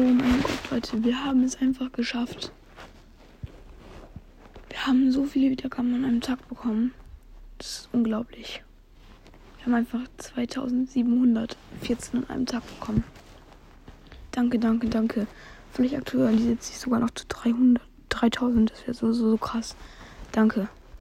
Oh mein Gott, Leute, wir haben es einfach geschafft. Wir haben so viele Wiedergaben an einem Tag bekommen. Das ist unglaublich. Wir haben einfach 2714 an einem Tag bekommen. Danke, danke, danke. Vielleicht aktuell die sich sogar noch zu 300, 3000. Das wäre so, so, so krass. Danke.